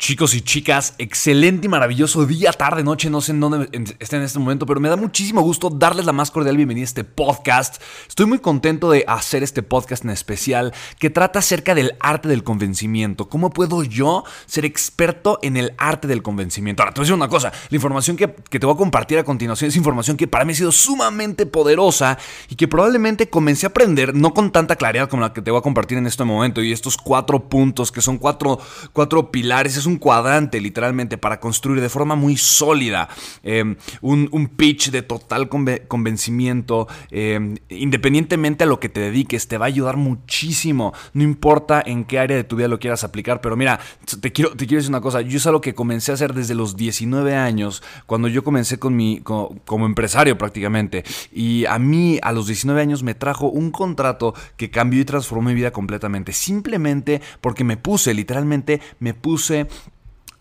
Chicos y chicas, excelente y maravilloso día, tarde, noche, no sé en dónde estén en este momento, pero me da muchísimo gusto darles la más cordial bienvenida a este podcast. Estoy muy contento de hacer este podcast en especial que trata acerca del arte del convencimiento. ¿Cómo puedo yo ser experto en el arte del convencimiento? Ahora, te voy a decir una cosa, la información que, que te voy a compartir a continuación es información que para mí ha sido sumamente poderosa y que probablemente comencé a aprender, no con tanta claridad como la que te voy a compartir en este momento, y estos cuatro puntos que son cuatro, cuatro pilares, es un cuadrante literalmente para construir de forma muy sólida em, un, pitch de total convencimiento, em, independientemente a lo que te dediques, te va a ayudar muchísimo, no importa en qué área de tu vida lo quieras aplicar, pero mira, te quiero, te quiero decir una cosa, yo es algo que comencé a hacer desde los 19 años, cuando yo comencé con mi, como empresario prácticamente, y a mí a los 19 años me trajo un contrato que cambió y transformó mi vida completamente, simplemente porque me puse, literalmente me puse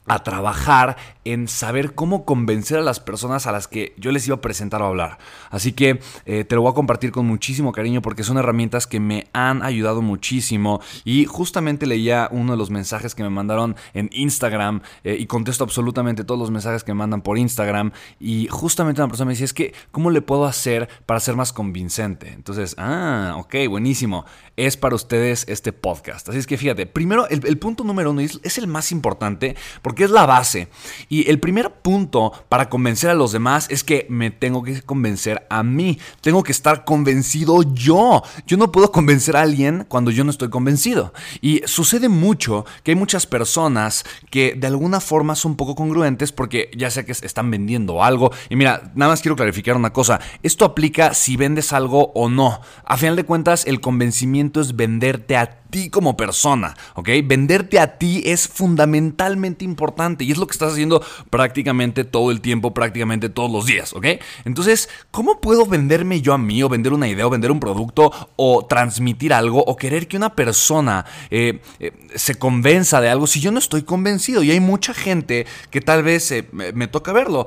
a trabajar en saber cómo convencer a las personas a las que yo les iba a presentar o hablar. Así que eh, te lo voy a compartir con muchísimo cariño porque son herramientas que me han ayudado muchísimo y justamente leía uno de los mensajes que me mandaron en Instagram eh, y contesto absolutamente todos los mensajes que me mandan por Instagram y justamente una persona me decía es que ¿cómo le puedo hacer para ser más convincente? Entonces, ah, ok, buenísimo. Es para ustedes este podcast. Así es que fíjate, primero el, punto número uno es, es el más importante porque es la base. Y el primer punto para convencer a los demás es que me tengo que convencer a mí. Tengo que estar convencido yo. Yo no puedo convencer a alguien cuando yo no estoy convencido. Y sucede mucho que hay muchas personas que de alguna forma son poco congruentes porque ya sea que están vendiendo algo. Y mira, nada más quiero clarificar una cosa. Esto aplica si vendes algo o no. A final de cuentas, el convencimiento es venderte a ti como persona, ¿ok? Venderte a ti es fundamentalmente importante y es lo que estás haciendo prácticamente todo el tiempo, prácticamente todos los días, ¿ok? Entonces, ¿cómo puedo venderme yo a mí o vender una idea o vender un producto o transmitir algo o querer que una persona eh, eh, se convenza de algo si yo no estoy convencido? Y hay mucha gente que tal vez eh, me, toca verlo,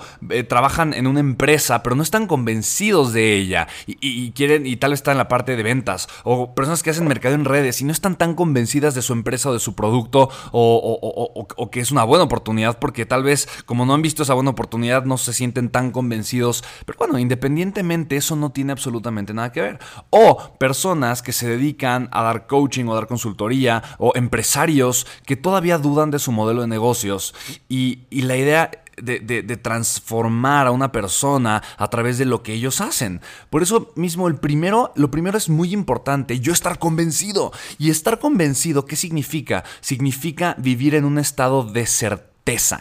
trabajan en una empresa pero no están convencidos de ella y, y quieren y tal vez están en la parte de ventas o personas que hacen mercado en redes y no están tan convencidas de su empresa o de su producto o, que es una buena oportunidad porque tal vez como no han visto esa buena oportunidad no se sienten tan convencidos. Pero bueno, independientemente eso no tiene absolutamente nada que ver. O personas que se dedican a dar coaching o dar consultoría o empresarios que todavía dudan de su modelo de negocios y, y la idea de, transformar a una persona a través de lo que ellos hacen. Por eso mismo, el primero, lo primero es muy importante, yo estar convencido. Y estar convencido, ¿qué significa? Significa vivir en un estado de certeza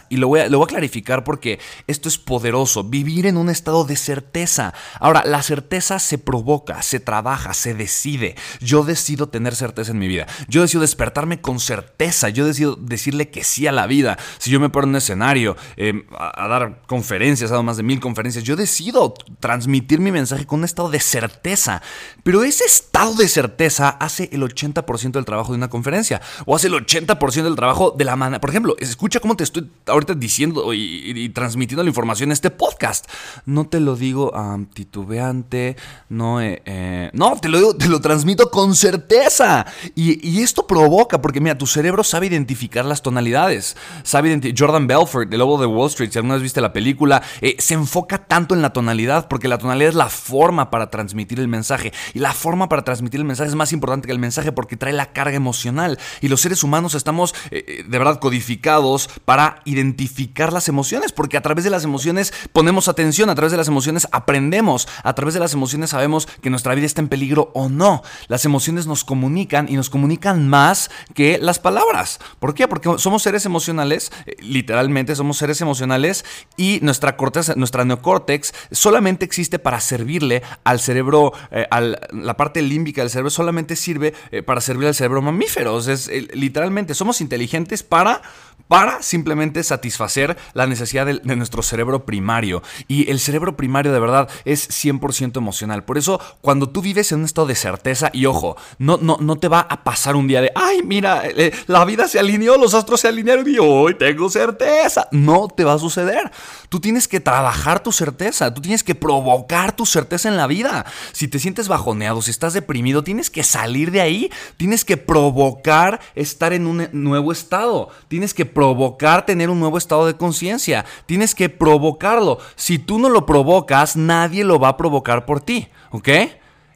y lo voy, a, lo voy a clarificar porque esto es poderoso, vivir en un estado de certeza. Ahora, la certeza se provoca, se trabaja, se decide. Yo decido tener certeza en mi vida. Yo decido despertarme con certeza. Yo decido decirle que sí a la vida. Si yo me pongo en un escenario em, a, dar conferencias, he dado más de mil conferencias, yo decido transmitir mi mensaje con un estado de certeza. Pero ese estado de certeza hace el 80% del trabajo de una conferencia o hace el 80% del trabajo de la mano. Por ejemplo, escucha cómo te estoy ahorita diciendo y, transmitiendo la información en este podcast. No te lo digo titubeante, no, eh, eh, no, te lo digo, te lo transmito con certeza. Y, esto provoca, porque mira, tu cerebro sabe identificar las tonalidades. Sabe identificar, Jordan Belfort, el lobo de Wall Street, si alguna vez viste la película, eh, se enfoca tanto en la tonalidad, porque la tonalidad es la forma para transmitir el mensaje. Y la forma para transmitir el mensaje es más importante que el mensaje porque trae la carga emocional. Y los seres humanos estamos de verdad codificados para identificar las emociones, porque a través de las emociones ponemos atención, a través de las emociones aprendemos, a través de las emociones sabemos que nuestra vida está en peligro o no. Las emociones nos comunican y nos comunican más que las palabras. ¿Por qué? Porque somos seres emocionales, eh, literalmente somos seres emocionales y nuestra corteza, nuestra neocórtex solamente existe para servirle al cerebro, eh, la parte límbica del cerebro solamente sirve eh, para servir al cerebro mamífero. Es, literalmente somos inteligentes para para simplemente satisfacer la necesidad de, nuestro cerebro primario. Y el cerebro primario de verdad es 100% emocional. Por eso, cuando tú vives en un estado de certeza, y ojo, no, no, no te va a pasar un día de, ay, mira, eh, la vida se alineó, los astros se alinearon y hoy tengo certeza. No te va a suceder. Tú tienes que trabajar tu certeza, tú tienes que provocar tu certeza en la vida. Si te sientes bajoneado, si estás deprimido, tienes que salir de ahí, tienes que provocar estar en un nuevo estado, tienes que provocar tener un nuevo estado de conciencia. Tienes que provocarlo. Si tú no lo provocas, nadie lo va a provocar por ti. ¿Ok?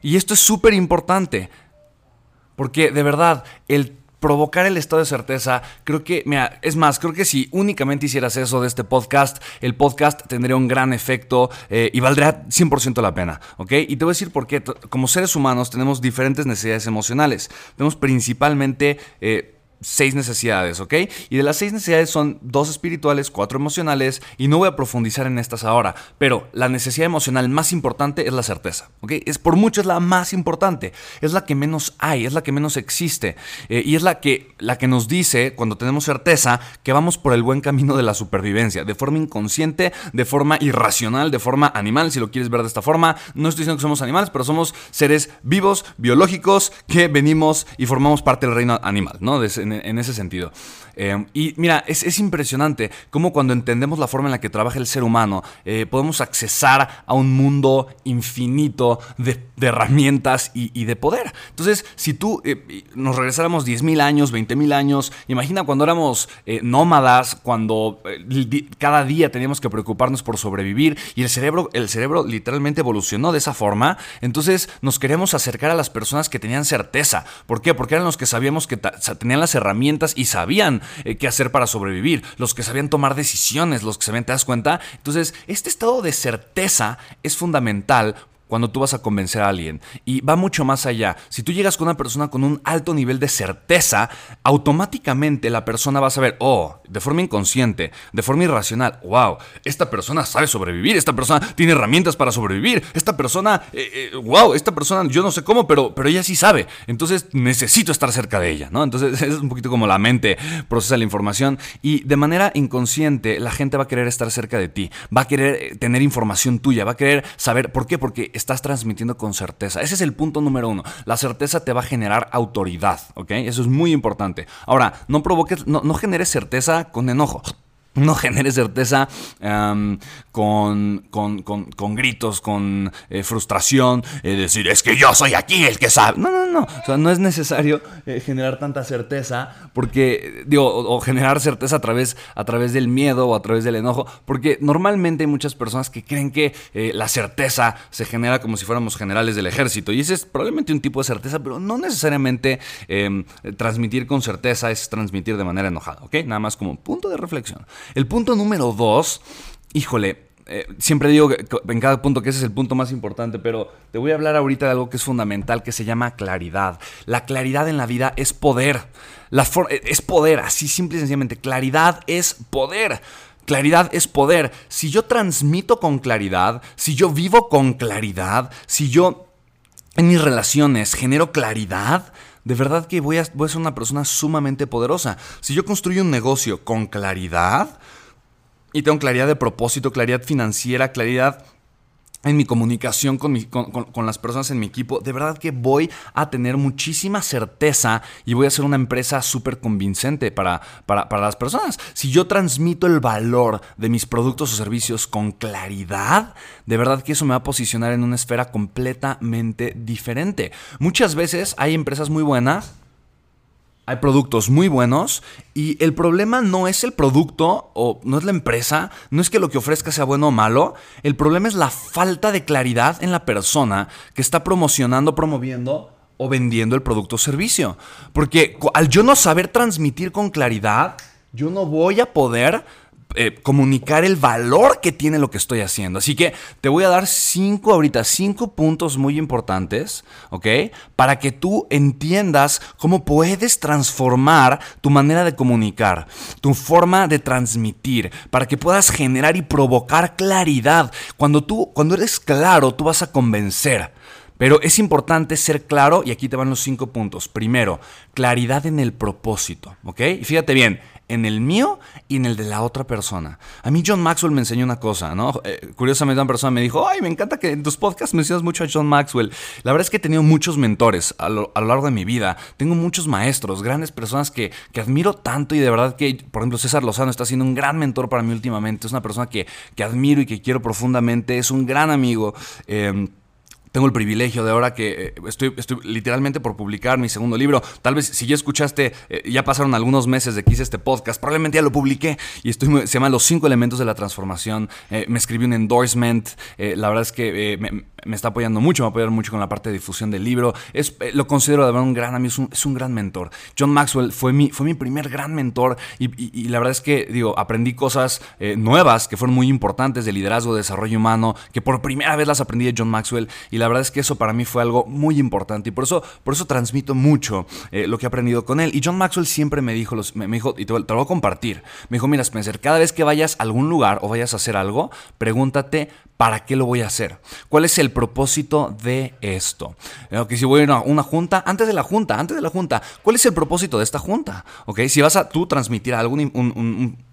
Y esto es súper importante. Porque de verdad, el provocar el estado de certeza, creo que, mira, es más, creo que si únicamente hicieras eso de este podcast, el podcast tendría un gran efecto eh, y valdría 100% la pena, ¿ok? Y te voy a decir por qué. Como seres humanos tenemos diferentes necesidades emocionales. Tenemos principalmente... Eh, seis necesidades, ¿ok? Y de las seis necesidades son dos espirituales, cuatro emocionales, y no voy a profundizar en estas ahora, pero la necesidad emocional más importante es la certeza, ¿ok? Es por mucho es la más importante, es la que menos hay, es la que menos existe, eh, y es la que, la que nos dice, cuando tenemos certeza, que vamos por el buen camino de la supervivencia, de forma inconsciente, de forma irracional, de forma animal, si lo quieres ver de esta forma. No estoy diciendo que somos animales, pero somos seres vivos, biológicos, que venimos y formamos parte del reino animal, ¿no? En, ese sentido. Eh, y mira, es, impresionante cómo cuando entendemos la forma en la que trabaja el ser humano, eh, podemos accesar a un mundo infinito de, herramientas y, de poder. Entonces, si tú eh, nos regresáramos 10.000 años, 20.000 años, imagina cuando éramos nómadas, cuando cada día teníamos que preocuparnos por sobrevivir y el cerebro, el cerebro literalmente evolucionó de esa forma, entonces nos queremos acercar a las personas que tenían certeza. ¿Por qué? Porque eran los que sabíamos que tenían las herramientas y sabían eh, qué hacer para sobrevivir, los que sabían tomar decisiones, los que sabían, ¿te das cuenta? Entonces, este estado de certeza es fundamental cuando tú vas a convencer a alguien. Y va mucho más allá. Si tú llegas con una persona con un alto nivel de certeza, automáticamente la persona va a saber, oh, de forma inconsciente, de forma irracional, wow, esta persona sabe sobrevivir, esta persona tiene herramientas para sobrevivir, esta persona, eh, wow, eh, esta persona, yo no sé cómo, pero, pero ella sí sabe. Entonces necesito estar cerca de ella, ¿no? Entonces es un poquito como la mente procesa la información y de manera inconsciente la gente va a querer estar cerca de ti, va a querer eh, tener información tuya, va a querer saber, ¿por qué? Porque estás transmitiendo con certeza. Ese es el punto número uno. La certeza te va a generar autoridad, ¿ok? Eso es muy importante. Ahora, no provoques, no, no generes certeza con enojo no genere certeza con, con, gritos, con eh, frustración, eh, decir, es que yo soy aquí el que sabe. No, no, no. O sea, no es necesario eh, generar tanta certeza, porque, digo, o, generar certeza a través, a través del miedo o a través del enojo, porque normalmente hay muchas personas que creen que la certeza se genera como si fuéramos generales del ejército, y ese es probablemente un tipo de certeza, pero no necesariamente em, transmitir con certeza es transmitir de manera enojada, ¿ok? Nada más como punto de reflexión. El punto número dos, híjole, eh, siempre digo en cada punto que ese es el punto más importante, pero te voy a hablar ahorita de algo que es fundamental, que se llama claridad. La claridad en la vida es poder. Eh, es poder, así simple y sencillamente. Claridad es poder. Claridad es poder. Si yo transmito con claridad, si yo vivo con claridad, si yo en mis relaciones genero claridad, de verdad que voy a, ser una persona sumamente poderosa. Si yo construyo un negocio con claridad y tengo claridad de propósito, claridad financiera, claridad en mi comunicación con, las personas en mi equipo, de verdad que voy a tener muchísima certeza y voy a ser una empresa súper convincente para, para, para, las personas. Si yo transmito el valor de mis productos o servicios con claridad, de verdad que eso me va a posicionar en una esfera completamente diferente. Muchas veces hay empresas muy buenas hay productos muy buenos y el problema no es el producto o no es la empresa, no es que lo que ofrezca sea bueno o malo, el problema es la falta de claridad en la persona que está promocionando, promoviendo o vendiendo el producto o servicio. Porque al yo no saber transmitir con claridad, yo no voy a poder eh, comunicar el valor que tiene lo que estoy haciendo. Así que te voy a dar cinco ahorita, cinco puntos muy importantes, ¿ok? Para que tú entiendas cómo puedes transformar tu manera de comunicar, tu forma de transmitir, para que puedas generar y provocar claridad. Cuando tú, cuando eres claro, tú vas a convencer. Pero es importante ser claro y aquí te van los cinco puntos. Primero, claridad en el propósito, ¿ok? Y fíjate bien, en el mío y en el de la otra persona. A mí John Maxwell me enseñó una cosa, ¿no? Eh, curiosamente una persona me dijo, ay, me encanta que en tus podcasts mencionas mucho a John Maxwell. La verdad es que he tenido muchos mentores a lo, largo de mi vida. Tengo muchos maestros, grandes personas que, admiro tanto y de verdad que, por ejemplo, César Lozano está siendo un gran mentor para mí últimamente. Es una persona que, que admiro y que quiero profundamente. Es un gran amigo. Eh, tengo el privilegio de ahora que eh, estoy, estoy literalmente por publicar mi segundo libro. Tal vez si ya escuchaste, eh, ya pasaron algunos meses de que hice este podcast, probablemente ya lo publiqué y estoy, se llama Los cinco elementos de la transformación. Eh, me escribí un endorsement. la verdad es que me, me está apoyando mucho, me va a apoyar mucho con la parte de difusión del libro. Es, eh, lo considero de verdad un gran amigo, es un, gran mentor. John Maxwell fue mi, fue mi primer gran mentor y, la verdad es que, digo, aprendí cosas eh, nuevas que fueron muy importantes de liderazgo, de desarrollo humano, que por primera vez las aprendí de John Maxwell y la verdad es que eso para mí fue algo muy importante y por eso, por eso transmito mucho eh, lo que he aprendido con él. Y John Maxwell siempre me dijo, me, dijo y te, te lo voy a compartir, me dijo, mira Spencer, cada vez que vayas a algún lugar o vayas a hacer algo, pregúntate, ¿para qué lo voy a hacer? ¿Cuál es el propósito de esto? Que si voy a una junta, antes de la junta, antes de la junta, ¿cuál es el propósito de esta junta? ¿Ok? Si vas a tú transmitir alguna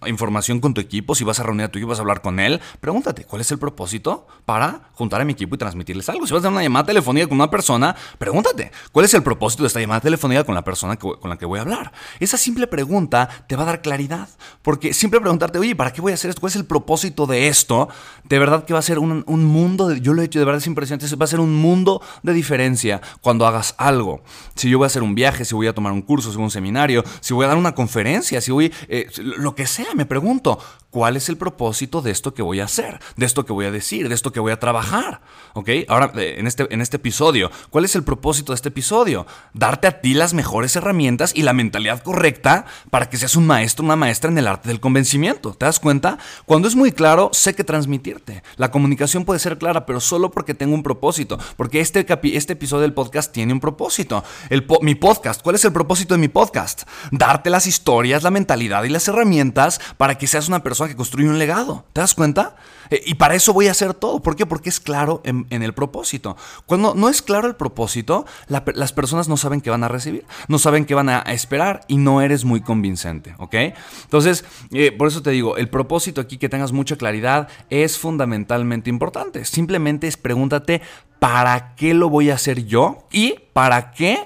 información con tu equipo, si vas a reunir a tu equipo, vas a hablar con él, pregúntate, ¿cuál es el propósito para juntar a mi equipo y transmitirles algo? Si vas a dar una llamada telefónica con una persona, pregúntate, ¿cuál es el propósito de esta llamada telefónica con la persona con la que voy a hablar? Esa simple pregunta te va a dar claridad, porque siempre preguntarte, oye, ¿para qué voy a hacer esto? ¿Cuál es el propósito de esto? De verdad que va a ser un, mundo, de, yo lo he hecho, de verdad es impresionante, va a ser un mundo de diferencia cuando hagas algo. Si yo voy a hacer un viaje, si voy a tomar un curso, si voy a un seminario, si voy a dar una conferencia, si voy, eh, lo que sea, me pregunto, ¿cuál es el propósito de esto que voy a hacer? De esto que voy a decir, de esto que voy a trabajar. ¿Ok? Ahora, eh, en este, en este episodio, ¿cuál es el propósito de este episodio? Darte a ti las mejores herramientas y la mentalidad correcta para que seas un maestro, una maestra en el arte del convencimiento. ¿Te das cuenta? Cuando es muy claro, sé que transmitirte. La comunicación puede ser clara, pero solo porque tengo un propósito. Porque este, este episodio del podcast tiene un propósito. El mi podcast, ¿cuál es el propósito de mi podcast? Darte las historias, la mentalidad y las herramientas para que seas una persona que construye un legado. ¿Te das cuenta? Eh, y para eso voy a hacer todo. ¿Por qué? Porque es claro en, el propósito. Cuando no es claro el propósito, las personas no saben qué van a recibir, no saben qué van a esperar y no eres muy convincente, ¿ok? Entonces, eh, por eso te digo, el propósito aquí, que tengas mucha claridad, es fundamentalmente importante. Simplemente es pregúntate, ¿para qué lo voy a hacer yo? ¿Y para qué?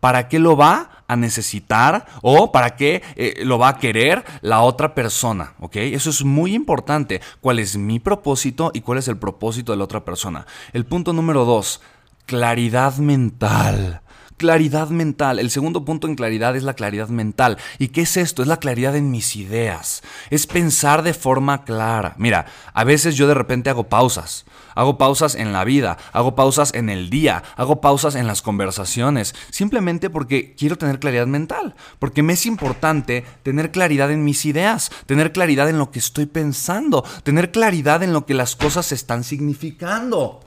¿Para qué lo va necesitar o para qué eh, lo va a querer la otra persona? ¿Ok? Eso es muy importante. ¿Cuál es mi propósito y cuál es el propósito de la otra persona? El punto número dos, claridad mental. Claridad mental. El segundo punto en claridad es la claridad mental. ¿Y qué es esto? Es la claridad en mis ideas. Es pensar de forma clara. Mira, a veces yo de repente hago pausas. Hago pausas en la vida, hago pausas en el día, hago pausas en las conversaciones, simplemente porque quiero tener claridad mental, porque me es importante tener claridad en mis ideas, tener claridad en lo que estoy pensando, tener claridad en lo que las cosas están significando.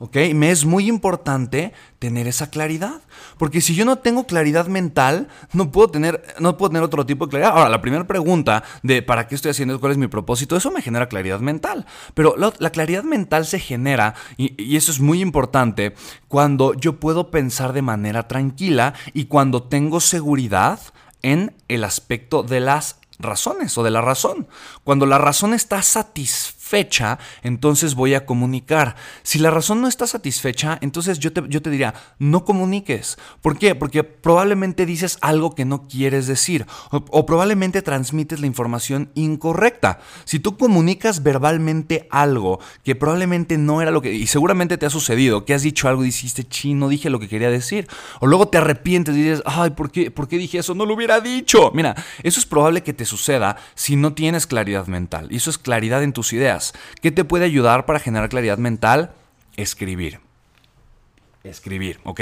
¿Ok? Me es muy importante tener esa claridad. Porque si yo no tengo claridad mental, no puedo tener, no puedo tener otro tipo de claridad. Ahora, la primera pregunta de ¿para qué estoy haciendo? ¿Cuál es mi propósito? Eso me genera claridad mental. Pero la, claridad mental se genera, y, y eso es muy importante, cuando yo puedo pensar de manera tranquila y cuando tengo seguridad en el aspecto de las razones o de la razón. Cuando la razón está satisfecha satisfecha, entonces voy a comunicar. Si la razón no está satisfecha, entonces yo te, yo te diría, no comuniques. ¿Por qué? Porque probablemente dices algo que no quieres decir o, probablemente transmites la información incorrecta. Si tú comunicas verbalmente algo que probablemente no era lo que... Y seguramente te ha sucedido, que has dicho algo y dijiste, chino, dije lo que quería decir. O luego te arrepientes y dices, ay, ¿por qué, ¿por qué dije eso? No lo hubiera dicho. Mira, eso es probable que te suceda si no tienes claridad mental. Y eso es claridad en tus ideas. ¿Qué te puede ayudar para generar claridad mental? Escribir escribir, ¿ok?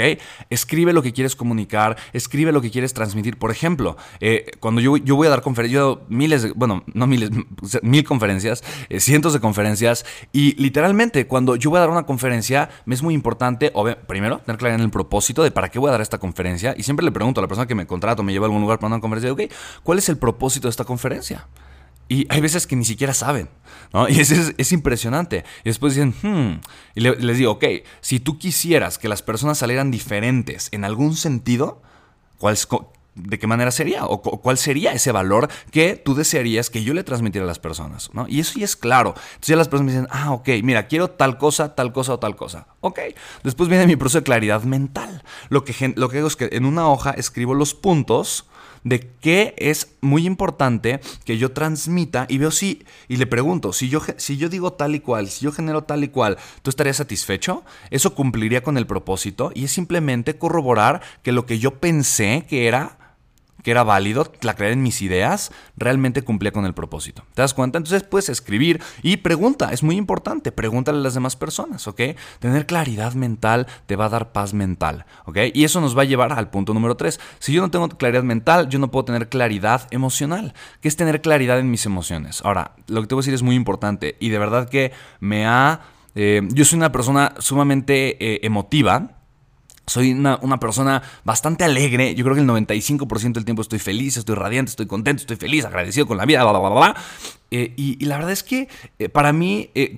Escribe lo que quieres comunicar, escribe lo que quieres transmitir. Por ejemplo, eh, cuando yo, yo, voy a dar conferencias, yo miles, de, bueno, no miles, mil conferencias, eh, cientos de conferencias, y literalmente cuando yo voy a dar una conferencia, me es muy importante, primero, tener claridad en el propósito de para qué voy a dar esta conferencia, y siempre le pregunto a la persona que me contrata me lleva a algún lugar para una conferencia, ok, ¿cuál es el propósito de esta conferencia? Y hay veces que ni siquiera saben, ¿no? Y es, es, impresionante. Y después dicen, hmm. Y les digo, ok, si tú quisieras que las personas salieran diferentes en algún sentido, ¿cuál ¿de qué manera sería? ¿O cuál sería ese valor que tú desearías que yo le transmitiera a las personas? ¿no? Y eso ya es claro. Entonces ya las personas me dicen, ah, ok, mira, quiero tal cosa, tal cosa o tal cosa. Ok. Después viene mi proceso de claridad mental. Lo que, lo que hago es que en una hoja escribo los puntos de qué es muy importante que yo transmita y veo si, y le pregunto, si yo, si yo digo tal y cual, si yo genero tal y cual, ¿tú estarías satisfecho? Eso cumpliría con el propósito y es simplemente corroborar que lo que yo pensé que era que era válido, la creer en mis ideas, realmente cumplía con el propósito. ¿Te das cuenta? Entonces puedes escribir y pregunta, es muy importante, pregúntale a las demás personas, ¿ok? Tener claridad mental te va a dar paz mental, ¿ok? Y eso nos va a llevar al punto número tres. Si yo no tengo claridad mental, yo no puedo tener claridad emocional, que es tener claridad en mis emociones. Ahora, lo que te voy a decir es muy importante y de verdad que me ha... Eh, yo soy una persona sumamente eh, emotiva, soy una, persona bastante alegre. Yo creo que el 95% del tiempo estoy feliz, estoy radiante, estoy contento, estoy feliz, agradecido con la vida, bla, bla, bla, bla. Eh, y, la verdad es que eh, para mí eh,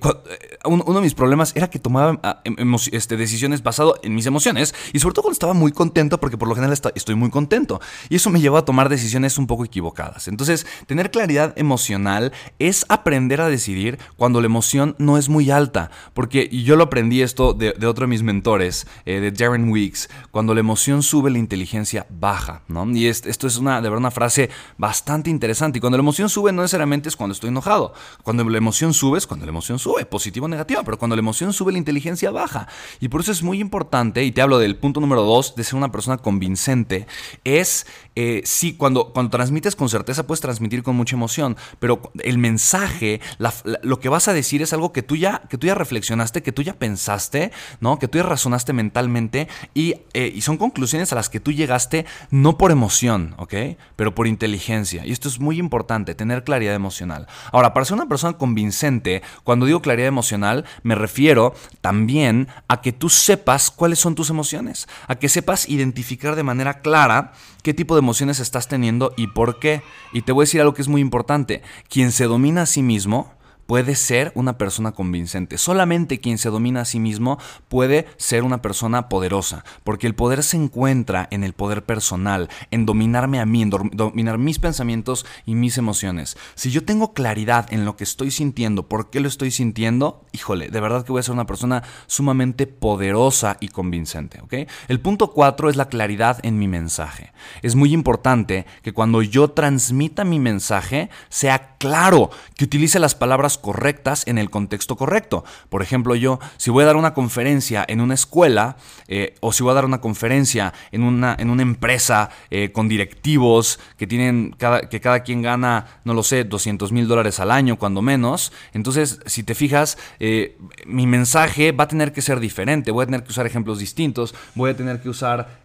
uno, de mis problemas era que tomaba ah, em, este, decisiones basado en mis emociones y sobre todo cuando estaba muy contento porque por lo general estoy muy contento y eso me llevó a tomar decisiones un poco equivocadas. Entonces tener claridad emocional es aprender a decidir cuando la emoción no es muy alta porque yo lo aprendí esto de, otro de mis mentores, de Darren Weeks, cuando la emoción sube la inteligencia baja. ¿no? Y esto es una, de verdad una frase bastante interesante y cuando la emoción sube no necesariamente es cuando estoy enojado. Cuando la emoción sube es cuando la emoción sube, positiva o negativa, pero cuando la emoción sube la inteligencia baja. Y por eso es muy importante, y te hablo del punto número dos, de ser una persona convincente, es eh, sí, cuando, cuando transmites con certeza puedes transmitir con mucha emoción, pero el mensaje, lo que vas a decir es algo que tú, ya, que tú ya reflexionaste, que tú ya pensaste, ¿no? que tú ya razonaste mentalmente y, eh, y son conclusiones a las que tú llegaste no por emoción, ¿ok? Pero por inteligencia. Y esto es muy importante, tener claridad emocional. Ahora, para ser una persona convincente, cuando digo claridad emocional, me refiero también a que tú sepas cuáles son tus emociones, a que sepas identificar de manera clara qué tipo de emociones estás teniendo y por qué. Y te voy a decir algo que es muy importante. Quien se domina a sí mismo puede ser una persona convincente. Solamente quien se domina a sí mismo puede ser una persona poderosa, porque el poder se encuentra en el poder personal, en dominarme a mí, en dominar mis pensamientos y mis emociones. Si yo tengo claridad en lo que estoy sintiendo, por qué lo estoy sintiendo, híjole, de verdad que voy a ser una persona sumamente poderosa y convincente, ¿ok? El punto cuatro es la claridad en mi mensaje. Es muy importante que cuando yo transmita mi mensaje sea claro, que utilice las palabras correctas en el contexto correcto. Por ejemplo, yo, si voy a dar una conferencia en una escuela eh, o si voy a dar una conferencia en una, en una empresa eh, con directivos que tienen cada, que cada quien gana, no lo sé, 200 mil dólares al año, cuando menos, entonces, si te fijas, eh, mi mensaje va a tener que ser diferente. Voy a tener que usar ejemplos distintos, voy a tener que usar...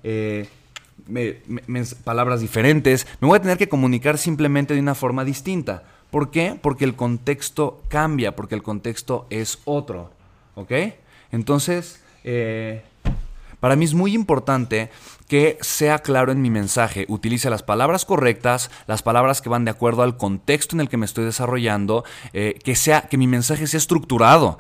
palabras diferentes, me voy a tener que comunicar simplemente de una forma distinta. ¿Por qué? Porque el contexto cambia, porque el contexto es otro. ¿Ok? Entonces, eh, para mí es muy importante que sea claro en mi mensaje, utilice las palabras correctas, las palabras que van de acuerdo al contexto en el que me estoy desarrollando, eh, que, sea, que mi mensaje sea estructurado,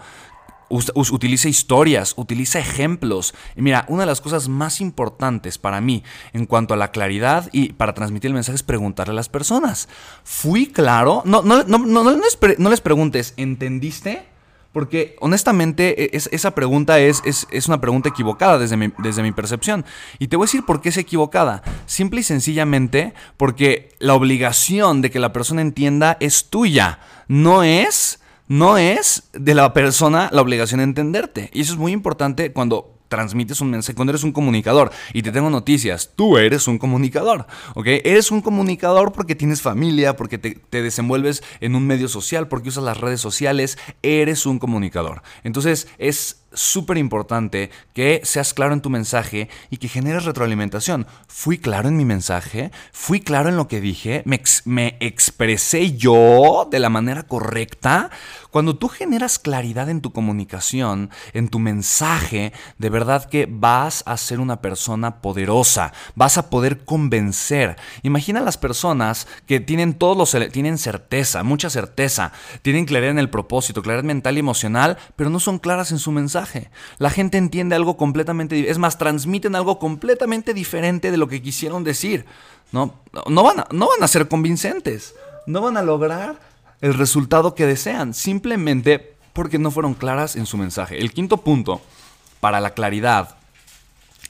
utiliza historias, utiliza ejemplos. Y mira, una de las cosas más importantes para mí en cuanto a la claridad y para transmitir el mensaje es preguntarle a las personas. ¿Fui claro? No, no, no, no, les, preguntes, ¿entendiste? Porque honestamente e, esa pregunta es, es, una pregunta equivocada desde mi, desde mi percepción. Y te voy a decir por qué es equivocada. Simple y sencillamente porque la obligación de que la persona entienda es tuya. No es no es de la persona la obligación de entenderte. Y eso es muy importante cuando transmites un mensaje, cuando eres un comunicador. Y te tengo noticias, tú eres un comunicador, ¿ok? Eres un comunicador porque tienes familia, porque te, te, desenvuelves en un medio social, porque usas las redes sociales, eres un comunicador. Entonces es súper importante que seas claro en tu mensaje y que generes retroalimentación. ¿Fui claro en mi mensaje? ¿Fui claro en lo que dije? ¿Me, me expresé yo de la manera correcta? Cuando tú generas claridad en tu comunicación, en tu mensaje, de verdad que vas a ser una persona poderosa, vas a poder convencer. Imagina las personas que tienen todos los tienen certeza, mucha certeza, tienen claridad en el propósito, claridad mental y emocional, pero no son claras en su mensaje. La gente entiende algo completamente, es más, transmiten algo completamente diferente de lo que quisieron decir. No, no, van, no van a ser convincentes, no van a lograr el resultado que desean, simplemente porque no fueron claras en su mensaje. El quinto punto para la claridad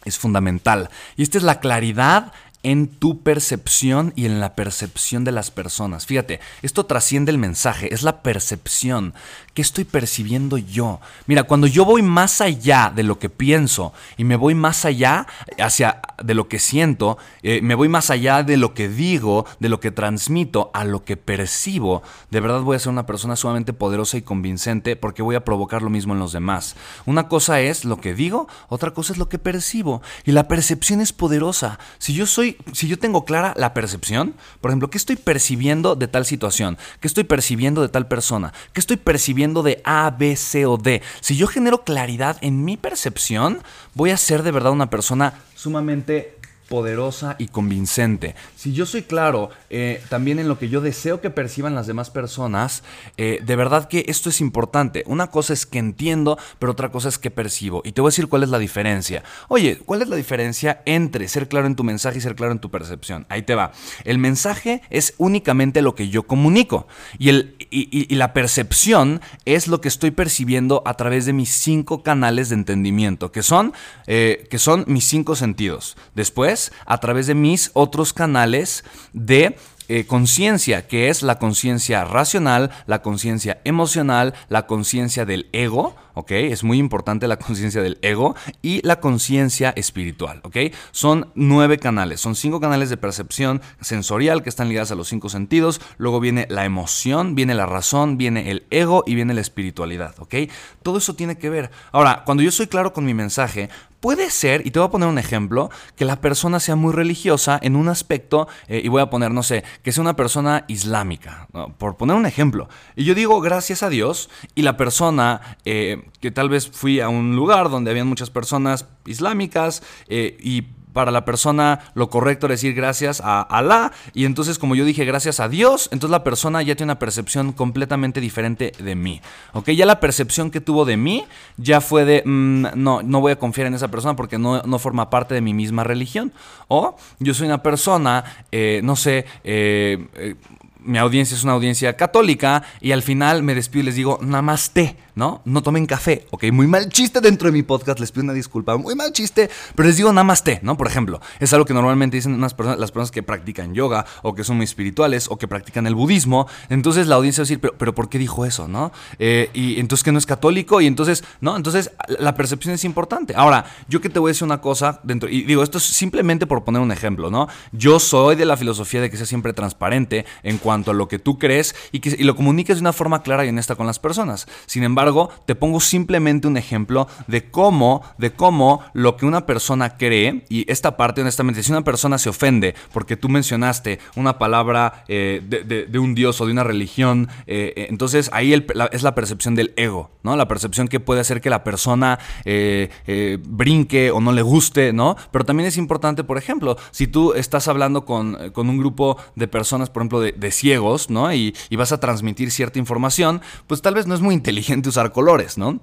es fundamental. Y esta es la claridad en tu percepción y en la percepción de las personas. Fíjate, esto trasciende el mensaje, es la percepción. ¿Qué estoy percibiendo yo? Mira, cuando yo voy más allá de lo que pienso y me voy más allá hacia de lo que siento, eh, me voy más allá de lo que digo, de lo que transmito, a lo que percibo, de verdad voy a ser una persona sumamente poderosa y convincente porque voy a provocar lo mismo en los demás. Una cosa es lo que digo, otra cosa es lo que percibo. Y la percepción es poderosa. Si yo soy si yo tengo clara la percepción, por ejemplo, ¿qué estoy percibiendo de tal situación? ¿Qué estoy percibiendo de tal persona? ¿Qué estoy percibiendo de A, B, C o D? Si yo genero claridad en mi percepción, voy a ser de verdad una persona sumamente poderosa y convincente. Si yo soy claro eh, también en lo que yo deseo que perciban las demás personas, eh, de verdad que esto es importante. Una cosa es que entiendo, pero otra cosa es que percibo. Y te voy a decir cuál es la diferencia. Oye, ¿cuál es la diferencia entre ser claro en tu mensaje y ser claro en tu percepción? Ahí te va. El mensaje es únicamente lo que yo comunico. Y, el, y, la percepción es lo que estoy percibiendo a través de mis cinco canales de entendimiento, que son, eh, que son mis cinco sentidos. Después, a través de mis otros canales de eh, conciencia, que es la conciencia racional, la conciencia emocional, la conciencia del ego, ¿ok? Es muy importante la conciencia del ego y la conciencia espiritual, ¿ok? Son nueve canales, son cinco canales de percepción sensorial que están ligadas a los cinco sentidos, luego viene la emoción, viene la razón, viene el ego y viene la espiritualidad, ¿ok? Todo eso tiene que ver. Ahora, cuando yo soy claro con mi mensaje, Puede ser, y te voy a poner un ejemplo, que la persona sea muy religiosa en un aspecto, eh, y voy a poner, no sé, que sea una persona islámica, por poner un ejemplo. Y yo digo gracias a Dios, y la persona, eh, que tal vez fui a un lugar donde habían muchas personas islámicas, eh, y para la persona lo correcto decir gracias a Alá. Y entonces, como yo dije, gracias a Dios, entonces la persona ya tiene una percepción completamente diferente de mí. ¿Ok? Ya la percepción que tuvo de mí ya fue de, mm, no, no voy a confiar en esa persona porque no, forma parte de mi misma religión. O yo soy una persona, eh, no sé, eh, eh, mi audiencia es una audiencia católica y al final me despido y les digo, namaste. ¿No? No tomen café, ¿ok? Muy mal chiste dentro de mi podcast, les pido una disculpa, muy mal chiste, pero les digo namaste, ¿no? Por ejemplo, es algo que normalmente dicen unas personas, las personas que practican yoga o que son muy espirituales o que practican el budismo, entonces la audiencia va a decir, pero, pero ¿por qué dijo eso, no? Eh, y entonces que no es católico y entonces, ¿no? Entonces la percepción es importante. Ahora, yo que te voy a decir una cosa dentro, y digo, esto es simplemente por poner un ejemplo, ¿no? Yo soy de la filosofía de que sea siempre transparente en cuanto a lo que tú crees y que y lo comuniques de una forma clara y honesta con las personas. Sin embargo, te pongo simplemente un ejemplo de cómo, de cómo lo que una persona cree, y esta parte honestamente, si una persona se ofende porque tú mencionaste una palabra eh, de, un dios o de una religión, eh, eh, entonces ahí es la percepción del ego, ¿no? La percepción que puede hacer que la persona brinque o no le guste, ¿no? Pero también es importante, por ejemplo, si tú estás hablando con, un grupo de personas, por ejemplo, de, ciegos, ¿no? Y, y vas a transmitir cierta información, pues tal vez no es muy inteligente usar colores, ¿no?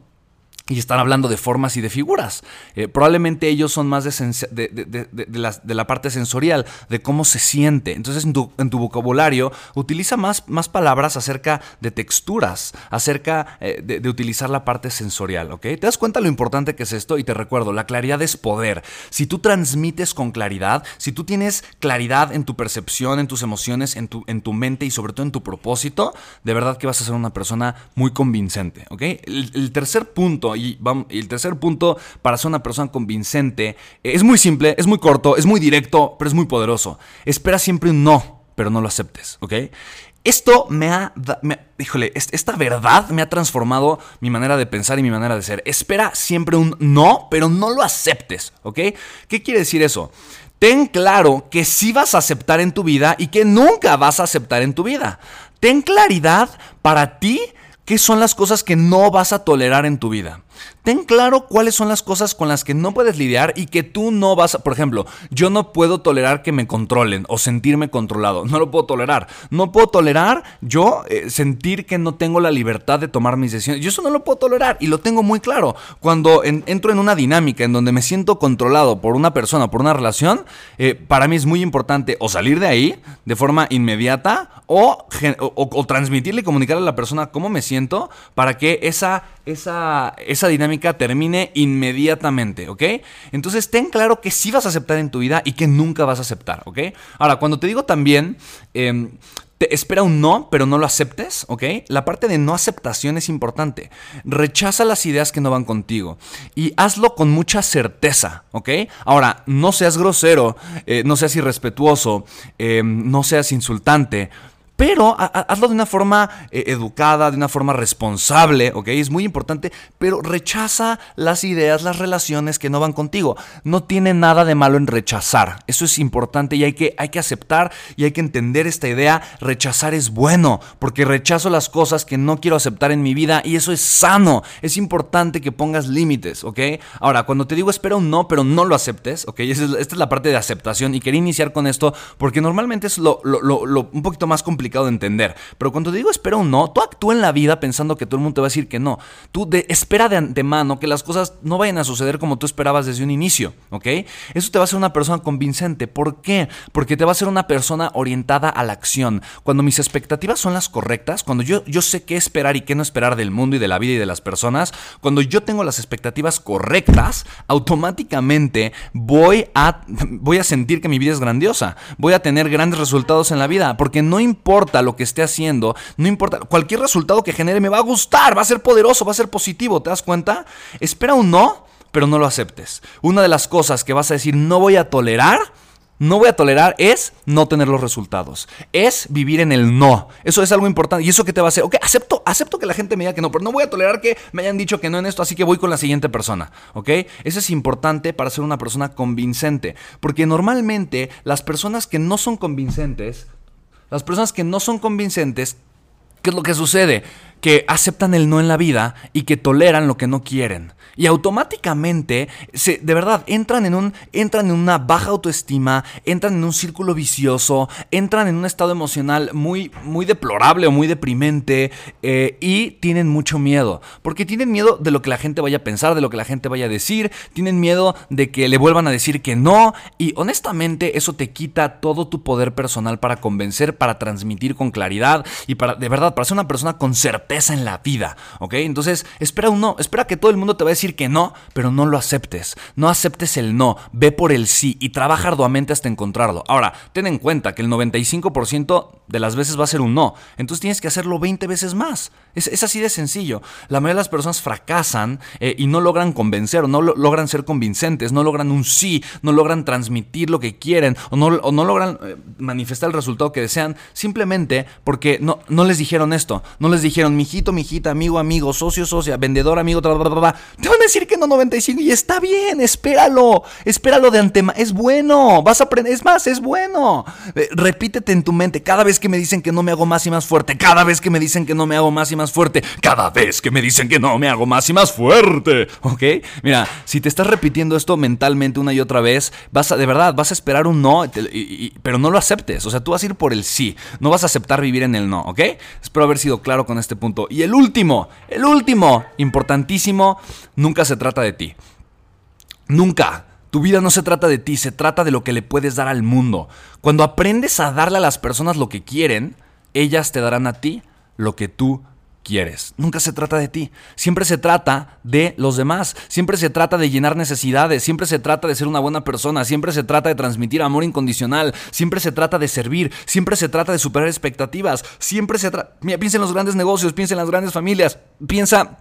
Y están hablando de formas y de figuras. Eh, probablemente ellos son más de, la, parte sensorial, de cómo se siente. Entonces en tu, vocabulario utiliza más, más, palabras acerca de texturas, acerca eh, de, utilizar la parte sensorial. ¿ok? ¿Te das cuenta lo importante que es esto? Y te recuerdo, la claridad es poder. Si tú transmites con claridad, si tú tienes claridad en tu percepción, en tus emociones, en tu, en tu mente y sobre todo en tu propósito, de verdad que vas a ser una persona muy convincente. ¿ok? el tercer punto y, el tercer punto para ser una persona convincente eh, es muy simple, es muy corto, es muy directo, pero es muy poderoso. Espera siempre un no, pero no lo aceptes, ¿ok? Esto me ha, híjole, esta verdad me ha transformado mi manera de pensar y mi manera de ser. Espera siempre un no, pero no lo aceptes, ¿ok? ¿Qué quiere decir eso? Ten claro que sí vas a aceptar en tu vida y que nunca vas a aceptar en tu vida. Ten claridad para ti qué son las cosas que no vas a tolerar en tu vida. Ten claro cuáles son las cosas con las que no puedes lidiar y que tú no vas a... Por ejemplo, yo no puedo tolerar que me controlen o sentirme controlado. No lo puedo tolerar. No puedo tolerar yo eh, sentir que no tengo la libertad de tomar mis decisiones. Yo eso no lo puedo tolerar y lo tengo muy claro. Cuando entro en una dinámica en donde me siento controlado por una persona, por una relación, eh, para mí es muy importante o salir de ahí de forma inmediata o, transmitirle y comunicarle a la persona cómo me siento para que esa, esa, esa dinámica termine inmediatamente, ¿ok? Entonces ten claro que sí vas a aceptar en tu vida y que nunca vas a aceptar, ¿ok? Ahora, cuando te digo también... Em, te espera un no, pero no lo aceptes, ¿ok? La parte de no aceptación es importante. Rechaza las ideas que no van contigo y hazlo con mucha certeza, ¿ok? Ahora, no seas grosero, eh, no seas irrespetuoso, em, no seas insultante, pero hazlo de una forma eh, educada, de una forma responsable, ¿ok? Es muy importante, pero rechaza las ideas, las relaciones que no van contigo. No tiene nada de malo en rechazar. Eso es importante y hay que, hay que aceptar y hay que entender esta idea. Rechazar es bueno, porque rechazo las cosas que no quiero aceptar en mi vida y eso es sano. Es importante que pongas límites, ¿ok? Ahora, cuando te digo espera un no, pero no lo aceptes, ¿ok? Esta es, la parte de aceptación y quería iniciar con esto porque normalmente es lo, un poquito más complicado de entender. Pero cuando te digo espera un no, tú actúa en la vida pensando que todo el mundo te va a decir que no. Tú de, espera de antemano que las cosas no vayan a suceder como tú esperabas desde un inicio, ¿ok? Eso te va a hacer una persona convincente. ¿Por qué? Porque te va a hacer una persona orientada a la acción. Cuando mis expectativas son las correctas, cuando yo, yo sé qué esperar y qué no esperar del mundo y de la vida y de las personas, cuando yo tengo las expectativas correctas, automáticamente voy a, voy a sentir que mi vida es grandiosa. Voy a tener grandes resultados en la vida. Porque no importa lo que esté haciendo, no importa, cualquier resultado que genere me va a gustar, va a ser poderoso, va a ser positivo, ¿te das cuenta? Espera un no, pero no lo aceptes. Una de las cosas que vas a decir no voy a tolerar, no voy a tolerar es no tener los resultados. Es vivir en el no. Eso es algo importante. ¿Y eso qué te va a hacer? Ok, acepto, acepto que la gente me diga que no, pero no voy a tolerar que me hayan dicho que no en esto, así que voy con la siguiente persona. ¿Ok? Eso es importante para ser una persona convincente. Porque normalmente las personas que no son convincentes las personas que no son convincentes, ¿qué es lo que sucede? Que aceptan el no en la vida y que toleran lo que no quieren. Y automáticamente, se, de verdad, entran en, un, entran en una baja autoestima, entran en un círculo vicioso, entran en un estado emocional muy, muy deplorable o muy deprimente eh, y tienen mucho miedo. Porque tienen miedo de lo que la gente vaya a pensar, de lo que la gente vaya a decir, tienen miedo de que le vuelvan a decir que no. Y honestamente, eso te quita todo tu poder personal para convencer, para transmitir con claridad y para, de verdad, para ser una persona con certeza en la vida. ¿Ok? Entonces, espera un no, espera que todo el mundo te vaya a decir que no, pero no lo aceptes. No aceptes el no, ve por el sí y trabaja arduamente hasta encontrarlo. Ahora, ten en cuenta que el 95% de las veces va a ser un no, entonces tienes que hacerlo 20 veces más. Es, así de sencillo. La mayoría de las personas fracasan eh, y no logran convencer, o no logran ser convincentes, no logran un sí, no logran transmitir lo que quieren, o no, no logran eh, manifestar el resultado que desean, simplemente porque no, no les dijeron esto. No les dijeron, mijito, mijita, amigo, amigo, socio, socia, vendedor, amigo, bla, bla, bla, Te van a decir que no 95 y está bien, espéralo, espéralo de antemano. Es bueno, vas a aprender, es más, es bueno. Eh, repítete en tu mente, cada vez que me dicen que no me hago más y más fuerte, cada vez que me dicen que no me hago más y más fuerte cada vez que me dicen que no me hago más y más fuerte. ¿Ok? Mira, si te estás repitiendo esto mentalmente una y otra vez, vas a, de verdad, vas a esperar un no, pero no lo aceptes. O sea, tú vas a ir por el sí. No vas a aceptar vivir en el no, ¿ok? Espero haber sido claro con este punto. Y el último, el último, importantísimo, nunca se trata de ti. Nunca. Tu vida no se trata de ti, se trata de lo que le puedes dar al mundo. Cuando aprendes a darle a las personas lo que quieren, ellas te darán a ti lo que tú quieres. Nunca se trata de ti. Siempre se trata de los demás. Siempre se trata de llenar necesidades. Siempre se trata de ser una buena persona. Siempre se trata de transmitir amor incondicional. Siempre se trata de servir. Siempre se trata de superar expectativas. Siempre se trata... Mira, piensa en los grandes negocios. Piensa en las grandes familias. Piensa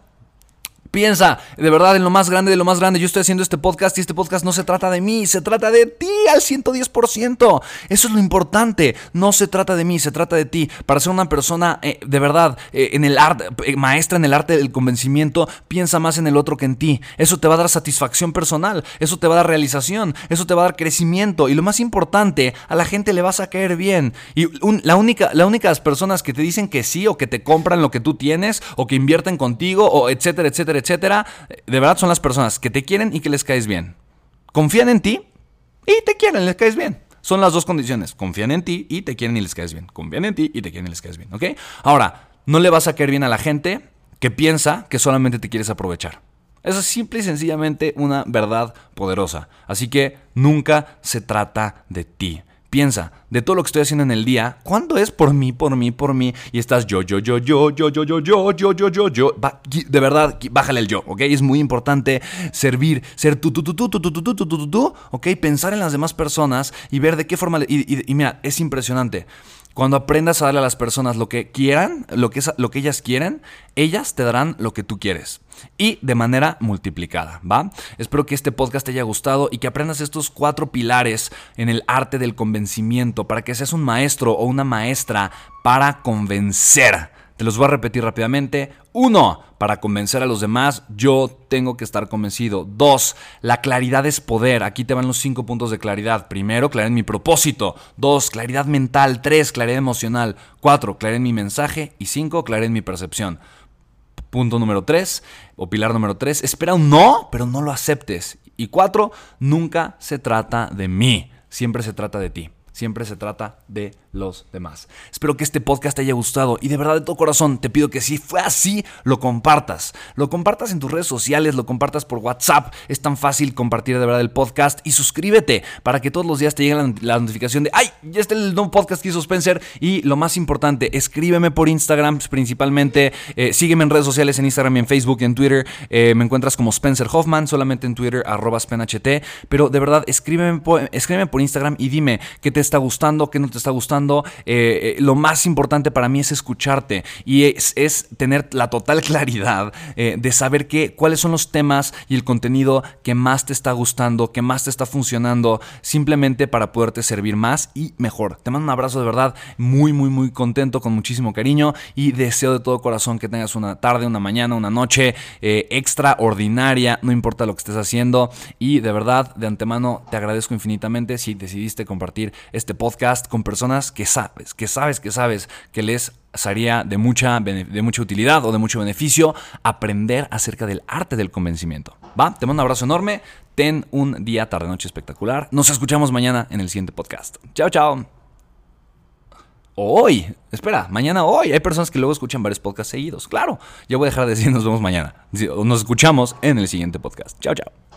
Piensa de verdad en lo más grande de lo más grande. Yo estoy haciendo este podcast y este podcast no se trata de mí, se trata de ti al 110%. Eso es lo importante. No se trata de mí, se trata de ti. Para ser una persona eh, de verdad eh, en el arte, eh, maestra en el arte del convencimiento, piensa más en el otro que en ti. Eso te va a dar satisfacción personal, eso te va a dar realización, eso te va a dar crecimiento y lo más importante, a la gente le vas a caer bien. Y la única, las únicas personas que te dicen que sí o que te compran lo que tú tienes o que invierten contigo o etcétera, etcétera etcétera, de verdad son las personas que te quieren y que les caes bien. Confían en ti y te quieren, les caes bien. Son las dos condiciones. Confían en ti y te quieren y les caes bien. Confían en ti y te quieren y les caes bien. ¿Ok? Ahora, no le vas a caer bien a la gente que piensa que solamente te quieres aprovechar. Eso es simple y sencillamente una verdad poderosa. Así que nunca se trata de ti. Piensa, de todo lo que estoy haciendo en el día, ¿cuándo es por mí, por mí, por mí? Y estás yo, yo, yo, yo, yo, yo, yo, yo, yo, yo, yo, yo. De verdad, bájale el yo, ¿ok? Es muy importante servir, ser tú, tú, tú, tú, tú, tú, tú, tú, tú, tú, tú, ¿ok? Pensar en las demás personas y ver de qué forma... Y, mira, es impresionante. Cuando aprendas a darle a las personas lo que quieran, lo que, lo que ellas quieren, ellas te darán lo que tú quieres. Y de manera multiplicada, ¿va? Espero que este podcast te haya gustado y que aprendas estos cuatro pilares en el arte del convencimiento para que seas un maestro o una maestra para convencer. Te los voy a repetir rápidamente. Uno, para convencer a los demás, yo tengo que estar convencido. Dos, la claridad es poder. Aquí te van los cinco puntos de claridad. Primero, claridad en mi propósito. Dos, claridad mental. Tres, claridad emocional. Cuatro, claridad en mi mensaje. Y cinco, claridad en mi percepción. Punto número tres, o pilar número tres, espera un no, pero no lo aceptes. Y cuatro, nunca se trata de mí, siempre se trata de ti. Siempre se trata de los demás. Espero que este podcast te haya gustado y de verdad de todo corazón te pido que si fue así, lo compartas. Lo compartas en tus redes sociales, lo compartas por WhatsApp. Es tan fácil compartir de verdad el podcast y suscríbete para que todos los días te llegue la, notificación de, ay, ya está el nuevo podcast que hizo Spencer. Y lo más importante, escríbeme por Instagram principalmente. Eh, sígueme en redes sociales, en Instagram y en Facebook y en Twitter. Eh, me encuentras como Spencer Hoffman, solamente en Twitter, arroba. Pero de verdad, escríbeme escríbeme por Instagram y dime qué te está gustando, qué no te está gustando eh, eh, lo más importante para mí es escucharte y es, tener la total claridad eh, de saber qué, cuáles son los temas y el contenido que más te está gustando, que más te está funcionando, simplemente para poderte servir más y mejor. Te mando un abrazo de verdad, muy, muy, muy contento, con muchísimo cariño y deseo de todo corazón que tengas una tarde, una mañana, una noche extraordinaria, no importa lo que estés haciendo y de verdad, de antemano, te agradezco infinitamente si decidiste compartir este podcast con personas que sabes, que sabes, que sabes que les sería de mucha, de mucha utilidad o de mucho beneficio aprender acerca del arte del convencimiento. ¿Va? Te mando un abrazo enorme. Ten un día, tarde, noche espectacular. Nos escuchamos mañana en el siguiente podcast. Chao, chao. Hoy, espera, mañana hoy. Hay personas que luego escuchan varios podcasts seguidos. Claro, yo voy a dejar de decir nos vemos mañana. Nos escuchamos en el siguiente podcast. Chao, chao.